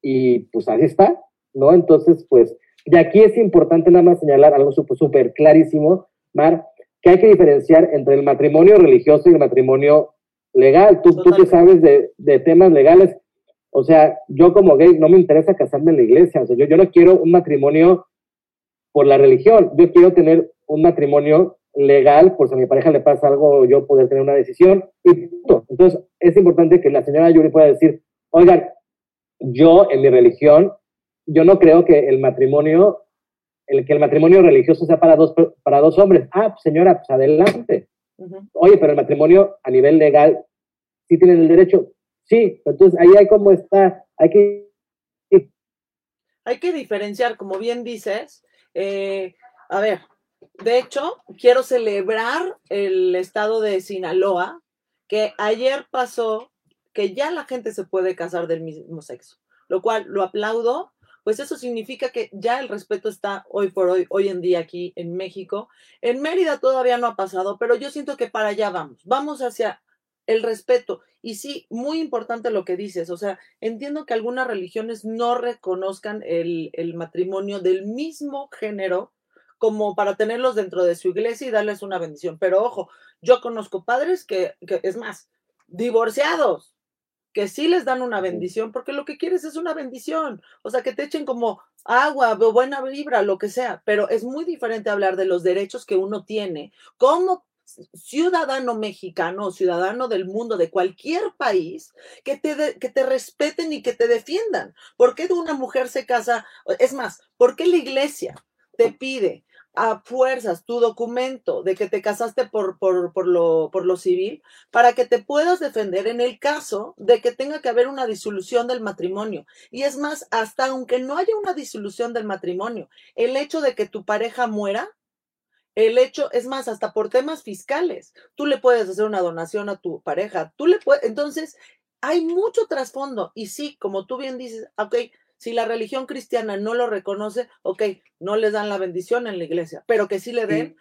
y pues ahí está, ¿no? Entonces, pues y aquí es importante nada más señalar algo súper clarísimo, Mar, que hay que diferenciar entre el matrimonio religioso y el matrimonio legal. Tú, tú que sabes de, de, temas legales, o sea, yo como gay no me interesa casarme en la iglesia, o sea, yo, yo no quiero un matrimonio por la religión, yo quiero tener un matrimonio legal, por si a mi pareja le pasa algo, yo poder tener una decisión y punto. Entonces, es importante que la señora Yuri pueda decir, oigan, yo en mi religión yo no creo que el matrimonio el que el matrimonio religioso sea para dos, para dos hombres. Ah, pues, señora, pues adelante. Oye, pero el matrimonio a nivel legal, ¿sí tienen el derecho? Sí, entonces ahí hay como está, hay que... Hay que diferenciar, como bien dices, eh, a ver, de hecho, quiero celebrar el estado de Sinaloa, que ayer pasó que ya la gente se puede casar del mismo sexo, lo cual lo aplaudo, pues eso significa que ya el respeto está hoy por hoy, hoy en día aquí en México. En Mérida todavía no ha pasado, pero yo siento que para allá vamos, vamos hacia el respeto. Y sí, muy importante lo que dices, o sea, entiendo que algunas religiones no reconozcan el, el matrimonio del mismo género como para tenerlos dentro de su iglesia y darles una bendición. Pero ojo, yo conozco padres que, que es más, divorciados, que sí les dan una bendición, porque lo que quieres es una bendición, o sea, que te echen como agua, buena vibra, lo que sea, pero es muy diferente hablar de los derechos que uno tiene como ciudadano mexicano ciudadano del mundo, de cualquier país, que te, que te respeten y que te defiendan. ¿Por qué una mujer se casa? Es más, ¿por qué la iglesia te pide a fuerzas tu documento de que te casaste por, por, por, lo, por lo civil para que te puedas defender en el caso de que tenga que haber una disolución del matrimonio. Y es más, hasta aunque no haya una disolución del matrimonio, el hecho de que tu pareja muera el hecho, es más, hasta por temas fiscales, tú le puedes hacer una donación a tu pareja, tú le puedes, entonces hay mucho trasfondo y sí, como tú bien dices, ok, si la religión cristiana no lo reconoce, ok, no les dan la bendición en la iglesia, pero que sí le den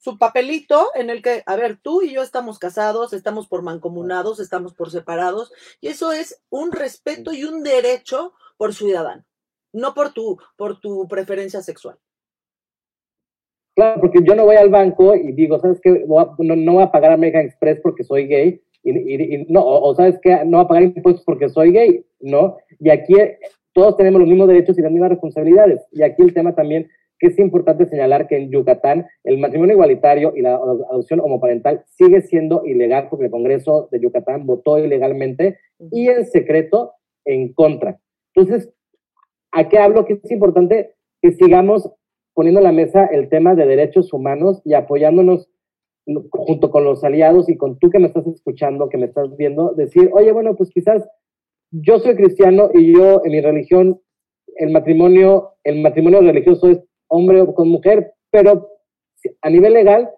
su papelito en el que, a ver, tú y yo estamos casados, estamos por mancomunados, estamos por separados, y eso es un respeto y un derecho por ciudadano, no por tu, por tu preferencia sexual. Claro, porque yo no voy al banco y digo, ¿sabes qué? no, voy a pagar American Express porque soy gay. Y, no, o, ¿sabes qué? No voy a pagar impuestos porque soy gay, ¿no? Y aquí eh, todos tenemos los mismos derechos y las mismas responsabilidades. Y aquí el tema también que es importante señalar que en Yucatán el matrimonio igualitario y la adopción homoparental sigue siendo ilegal porque el Congreso de Yucatán votó ilegalmente y en secreto en contra. Entonces, ¿a qué hablo? Que es importante que sigamos poniendo en la mesa el tema de derechos humanos y apoyándonos junto con los aliados y con tú que me estás escuchando, que me estás viendo, decir, oye, bueno, pues quizás yo soy cristiano y yo en mi religión, el matrimonio, el matrimonio religioso es hombre con mujer, pero a nivel legal,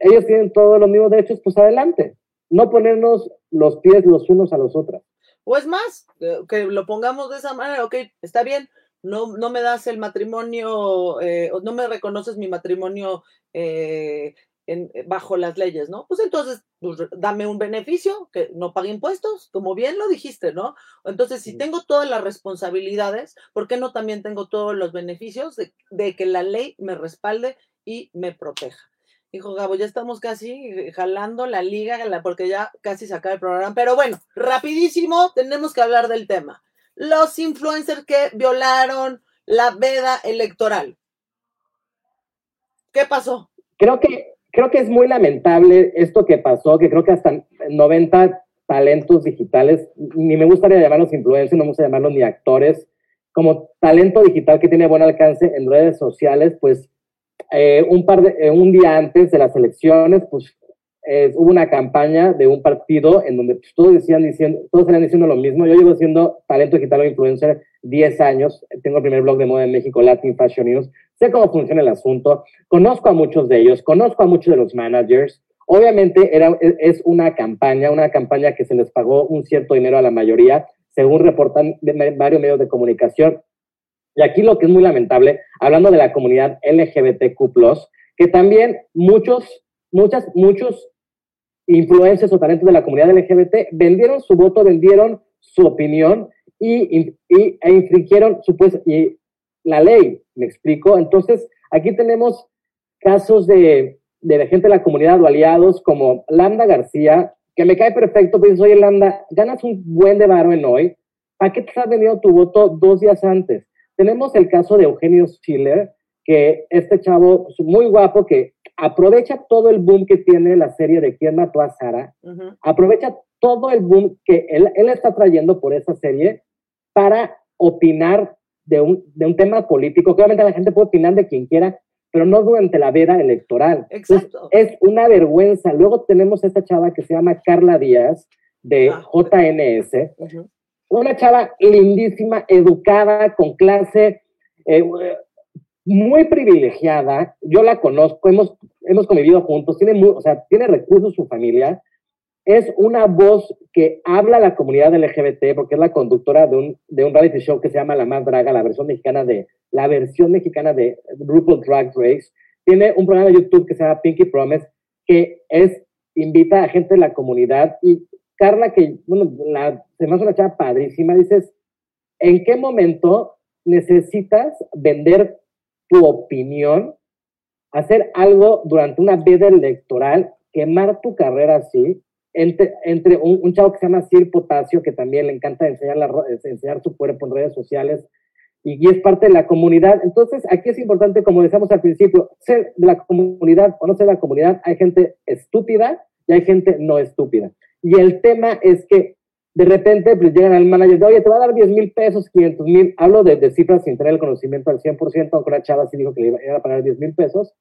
ellos tienen todos los mismos derechos, pues adelante. No ponernos los pies los unos a los otros. O es más, que lo pongamos de esa manera, ok, está bien, no, no me das el matrimonio, eh, no me reconoces mi matrimonio eh, en, eh, bajo las leyes, ¿no? Pues entonces, pues, dame un beneficio, que no pague impuestos, como bien lo dijiste, ¿no? Entonces, si tengo todas las responsabilidades, ¿por qué no también tengo todos los beneficios de, de que la ley me respalde y me proteja? Hijo Gabo, ya estamos casi jalando la liga, porque ya casi se acaba el programa. Pero bueno, rapidísimo, tenemos que hablar del tema los influencers que violaron la veda electoral. ¿Qué pasó? Creo que, creo que es muy lamentable esto que pasó, que creo que hasta 90 talentos digitales, ni me gustaría llamarlos influencers, no me gusta llamarlos ni actores, como talento digital que tiene buen alcance en redes sociales, pues eh, un, par de, eh, un día antes de las elecciones, pues hubo una campaña de un partido en donde pues, todos decían diciendo, todos salían diciendo lo mismo. Yo llevo siendo talento digital o influencer 10 años, tengo el primer blog de moda en México, Latin Fashion News, sé cómo funciona el asunto, conozco a muchos de ellos, conozco a muchos de los managers. Obviamente era, e, es una campaña, una campaña que se les pagó un cierto dinero a la mayoría, según reportan varios medios de comunicación. Y aquí lo que es muy lamentable, hablando de la comunidad LGBTQ, que también muchos, muchas, muchos influencers o talentos de la comunidad LGBT vendieron su voto, vendieron su opinión y, e infringieron y la ley, me explico. Entonces, aquí tenemos casos de, de gente de la comunidad o aliados como Landa García, que me cae perfecto, pues oye Landa, ganas un buen de en hoy, ¿para qué te has vendido tu voto dos días antes? Tenemos el caso de Eugenio Schiller, que este chavo muy guapo que aprovecha todo el boom que tiene la serie de Quién mató a Sara, aprovecha todo el boom que él, él, está trayendo por esa serie para opinar de un, de un tema político, que obviamente la gente puede opinar de quien quiera, pero no durante la veda electoral. Exacto. es una vergüenza. Luego tenemos a esta chava que se llama Carla Díaz, de Ah. JNS, una chava lindísima, educada, con clase, eh, muy privilegiada. Yo la conozco, hemos, hemos convivido juntos, tiene, muy, o sea, tiene recursos su familia. Es una voz que habla a la comunidad LGBT porque es la conductora de un, de un reality show que se llama La Más Draga, la versión mexicana de, la versión mexicana de RuPaul Drag Race. Tiene un programa de YouTube que se llama Pinky Promise, que es, invita a gente de la comunidad y Carla, que, bueno, la, se me hace una chava padrísima, dices, ¿en qué momento necesitas vender tu opinión, hacer algo durante una veda electoral, quemar tu carrera así? Entre, entre un, un, chavo que se llama Sir Potasio, que también le encanta enseñar, la, enseñar su cuerpo en redes sociales, y, y, es parte de la comunidad. Entonces, aquí es importante, como decíamos al principio, ser de la comunidad o no ser de la comunidad. Hay gente estúpida y hay gente no estúpida. Y el tema es que de repente pues, llegan al manager de, oye, te va a dar 10 mil pesos, 500 mil. Hablo de, de, cifras sin tener el conocimiento al 100%, aunque una chava sí dijo que le iba, iba a pagar 10 mil pesos.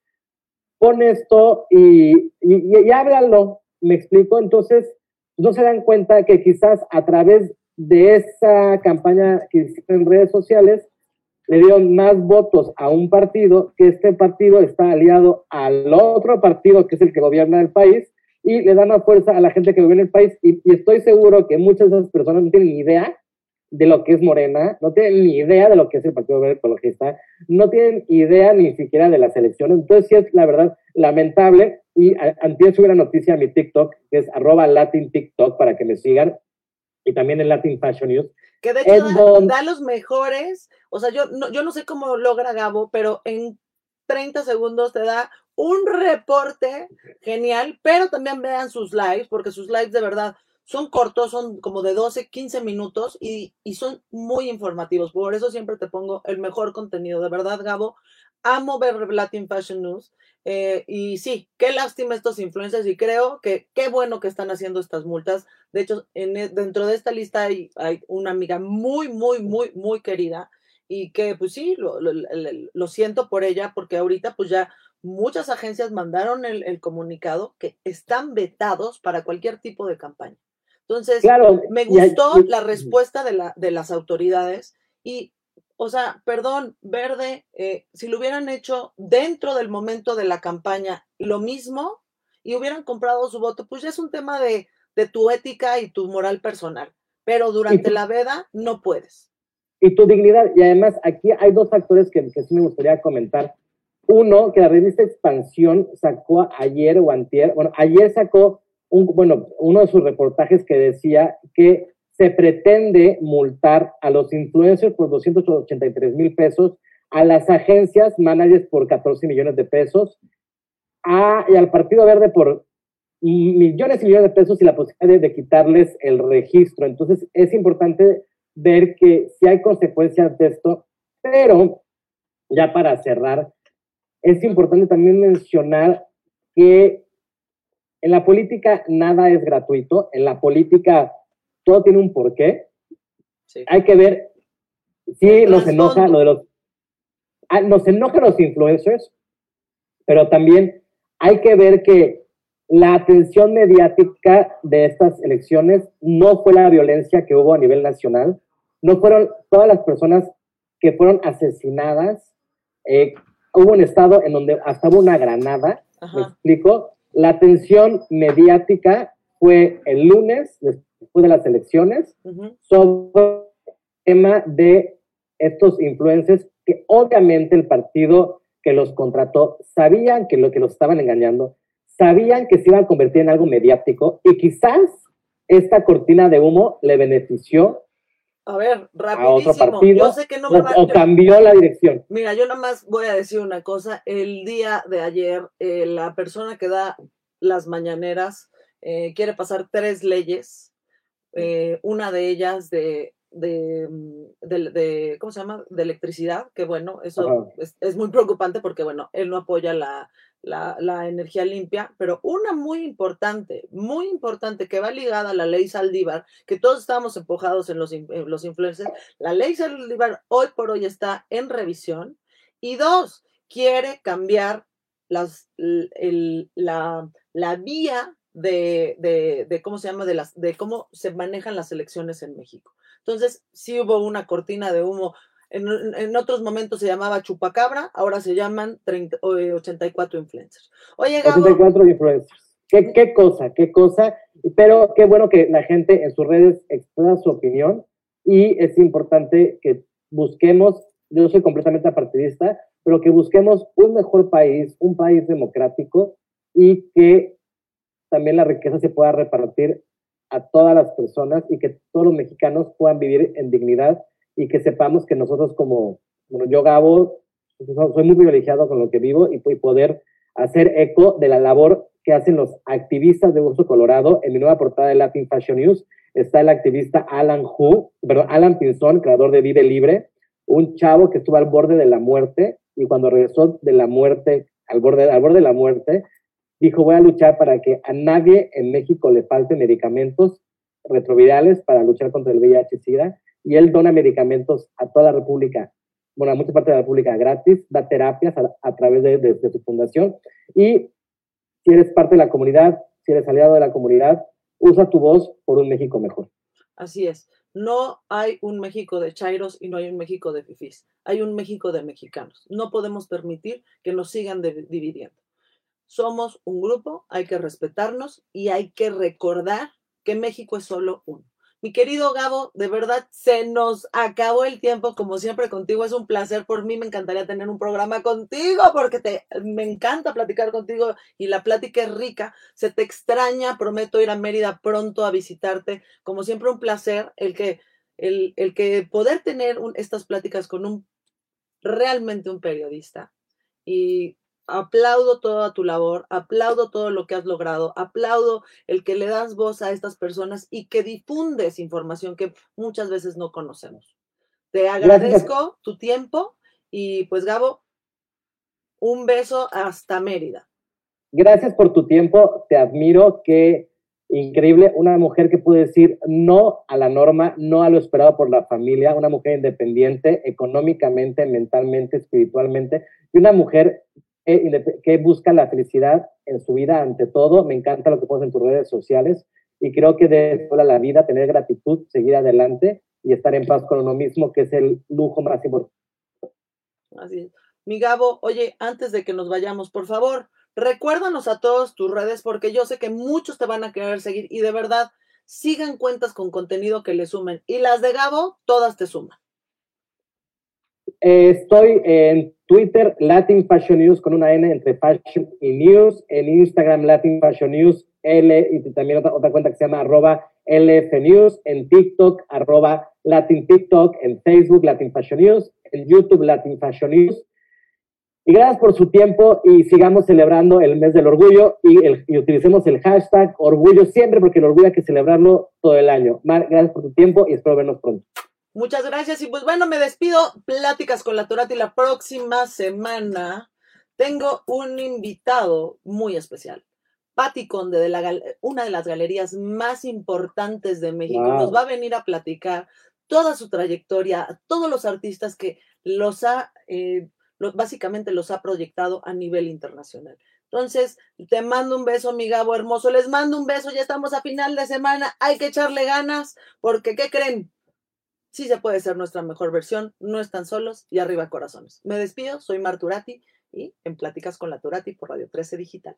Pon esto y, y, y, y háblalo. ¿Me explico? Entonces, no se dan cuenta que quizás a través de esa campaña que hicieron en redes sociales, le dieron más votos a un partido, que este partido está aliado al otro partido, que es el que gobierna el país, y le dan más fuerza a la gente que en el país. Y, y, estoy seguro que muchas de esas personas no tienen ni idea de lo que es Morena, no tienen ni idea de lo que es el Partido Verde Ecologista, no tienen idea ni siquiera de las elecciones. Entonces, sí es la verdad lamentable. Y antes subí una noticia a mi TikTok, que es arroba Latin TikTok, para que me sigan, y también en Latin Fashion News. Que de hecho da, da, los mejores, o sea, yo no, yo no sé cómo logra Gabo, pero en 30 segundos te da un reporte genial, pero también vean sus lives, porque sus lives de verdad son cortos, son como de 12, 15 minutos y, y, son muy informativos. Por eso siempre te pongo el mejor contenido. De verdad, Gabo, amo ver Latin Fashion News. Eh, y sí, qué lástima estos influencers y creo que qué bueno que están haciendo estas multas. De hecho, en, dentro de esta lista hay, hay una amiga muy, muy, muy, muy querida y que pues sí, lo, lo, lo, siento por ella porque ahorita pues ya muchas agencias mandaron el, comunicado que están vetados para cualquier tipo de campaña. Entonces, claro, me gustó la respuesta de, la, de las autoridades y, o sea, perdón, Verde, eh, si lo hubieran hecho dentro del momento de la campaña lo mismo y hubieran comprado su voto, pues ya es un tema de, de tu ética y tu moral personal, pero durante la veda no puedes. Y tu dignidad, y además aquí hay dos factores que, que sí me gustaría comentar. Uno, que la revista Expansión sacó ayer o antier, bueno, ayer sacó bueno, uno de sus reportajes que decía que se pretende multar a los influencers por 283 mil pesos, a las agencias managers por 14 millones de pesos, a, y al Partido Verde por millones y millones de pesos y la posibilidad de, de quitarles el registro. Entonces, es importante ver que si hay consecuencias de esto, pero ya para cerrar, es importante también mencionar que en la política nada es gratuito, en la política todo tiene un porqué. Sí. Hay que ver si nos enoja lo de los ah, nos enoja los influencers, pero también hay que ver que la atención mediática de estas elecciones no fue la violencia que hubo a nivel nacional, no fueron todas las personas que fueron asesinadas. Eh, hubo un estado en donde hasta hubo una granada, Ajá. me explico. La atención mediática fue el lunes, después de las elecciones, uh -huh. sobre el tema de estos influencers que obviamente el partido que los contrató sabían que lo que los estaban engañando, sabían que se iban a convertir en algo mediático y quizás esta cortina de humo le benefició a ver, rapidísimo. A otro partido, yo sé que no o, o, cambió la dirección. Mira, yo nada más voy a decir una cosa. El día de ayer, eh, la persona que da las mañaneras eh, quiere pasar tres leyes. Eh, una de ellas de de, mm, de, ¿cómo se llama? De electricidad, que bueno, eso es, es, muy preocupante porque, bueno, él no apoya la, la, la, energía limpia, pero una muy importante, muy importante, que va ligada a la ley Saldívar, que todos estamos empujados en los, los influencers, la ley Saldívar hoy por hoy está en revisión, y dos, quiere cambiar las, el, la, la vía de, de, de, cómo se llama, de, las, de cómo se manejan las elecciones en México. Entonces, sí hubo una cortina de humo. En, en otros momentos se llamaba chupacabra, ahora se llaman 30, 84 influencers. Oye, Gabo, 84 influencers. ¿Qué, ¿Qué cosa? ¿Qué cosa? Pero qué bueno que la gente en sus redes expresa su opinión y es importante que busquemos, yo soy completamente apartidista, pero que busquemos un mejor país, un país democrático y que también la riqueza se pueda repartir a todas las personas y que todos los mexicanos puedan vivir en dignidad y que sepamos que nosotros como, bueno, yo Gabo, soy muy privilegiado con lo que vivo y, poder hacer eco de la labor que hacen los activistas de Uso Colorado. En mi nueva portada de Latin Fashion News está el activista Alan Hu, perdón, Alan Pinzón, creador de Vive Libre, un chavo que estuvo al borde de la muerte y cuando regresó de la muerte, al borde, al borde de la muerte, dijo, voy a luchar para que a nadie en México le falten medicamentos retrovirales para luchar contra el VIH-Sida, y él dona medicamentos a toda la República, bueno, a mucha parte de la República gratis, da terapias a, través de, de, su fundación, y si eres parte de la comunidad, si eres aliado de la comunidad, usa tu voz por un México mejor. Así es. No hay un México de chairos y no hay un México de fifís. Hay un México de mexicanos. No podemos permitir que nos sigan dividiendo somos un grupo, hay que respetarnos y hay que recordar que México es solo uno. Mi querido Gabo, de verdad se nos acabó el tiempo, como siempre contigo, es un placer, por mí me encantaría tener un programa contigo, porque te, me encanta platicar contigo y la plática es rica, se te extraña, prometo ir a Mérida pronto a visitarte, como siempre un placer el que, el, el que poder tener estas pláticas con un, realmente un periodista. Y aplaudo toda tu labor, aplaudo todo lo que has logrado, aplaudo el que le das voz a estas personas y que difundes información que muchas veces no conocemos. Te agradezco tu tiempo y pues Gabo, un beso hasta Mérida. Gracias por tu tiempo, te admiro, qué increíble, una mujer que puede decir no a la norma, no a lo esperado por la familia, una mujer independiente económicamente, mentalmente, espiritualmente, y una mujer que, busca la felicidad en su vida ante todo. Me encanta lo que pones en tus redes sociales y creo que de toda la vida tener gratitud, seguir adelante y estar en paz con uno mismo, que es el lujo más importante. Así es. Mi Gabo, oye, antes de que nos vayamos, por favor, recuérdanos a todos tus redes porque yo sé que muchos te van a querer seguir y de verdad sigan cuentas con contenido que le sumen. Y las de Gabo, todas te suman. Eh, estoy en Twitter, Latin Fashion News con una N entre Fashion y News. En Instagram, Latin Fashion News, L, y también otra, cuenta que se llama arroba LF News. En TikTok, arroba Latin TikTok. En Facebook, Latin Fashion News. En YouTube, Latin Fashion News. Y gracias por su tiempo y sigamos celebrando el mes del orgullo y, utilicemos el hashtag orgullo siempre porque el orgullo hay que celebrarlo todo el año. Mar, gracias por tu tiempo y espero vernos pronto. Muchas gracias. Y pues bueno, me despido. Pláticas con la Torati la próxima semana. Tengo un invitado muy especial. Patti Conde, de la, una de las galerías más importantes de México, nos va a venir a platicar toda su trayectoria, todos los artistas que los ha, eh, básicamente los ha proyectado a nivel internacional. Entonces, te mando un beso, mi Gabo hermoso. Les mando un beso, ya estamos a final de semana. Hay que echarle ganas, porque ¿qué creen? Sí se puede ser nuestra mejor versión, no están solos y arriba corazones. Me despido, soy Marturati y en Pláticas con la Turati por Radio 13 Digital.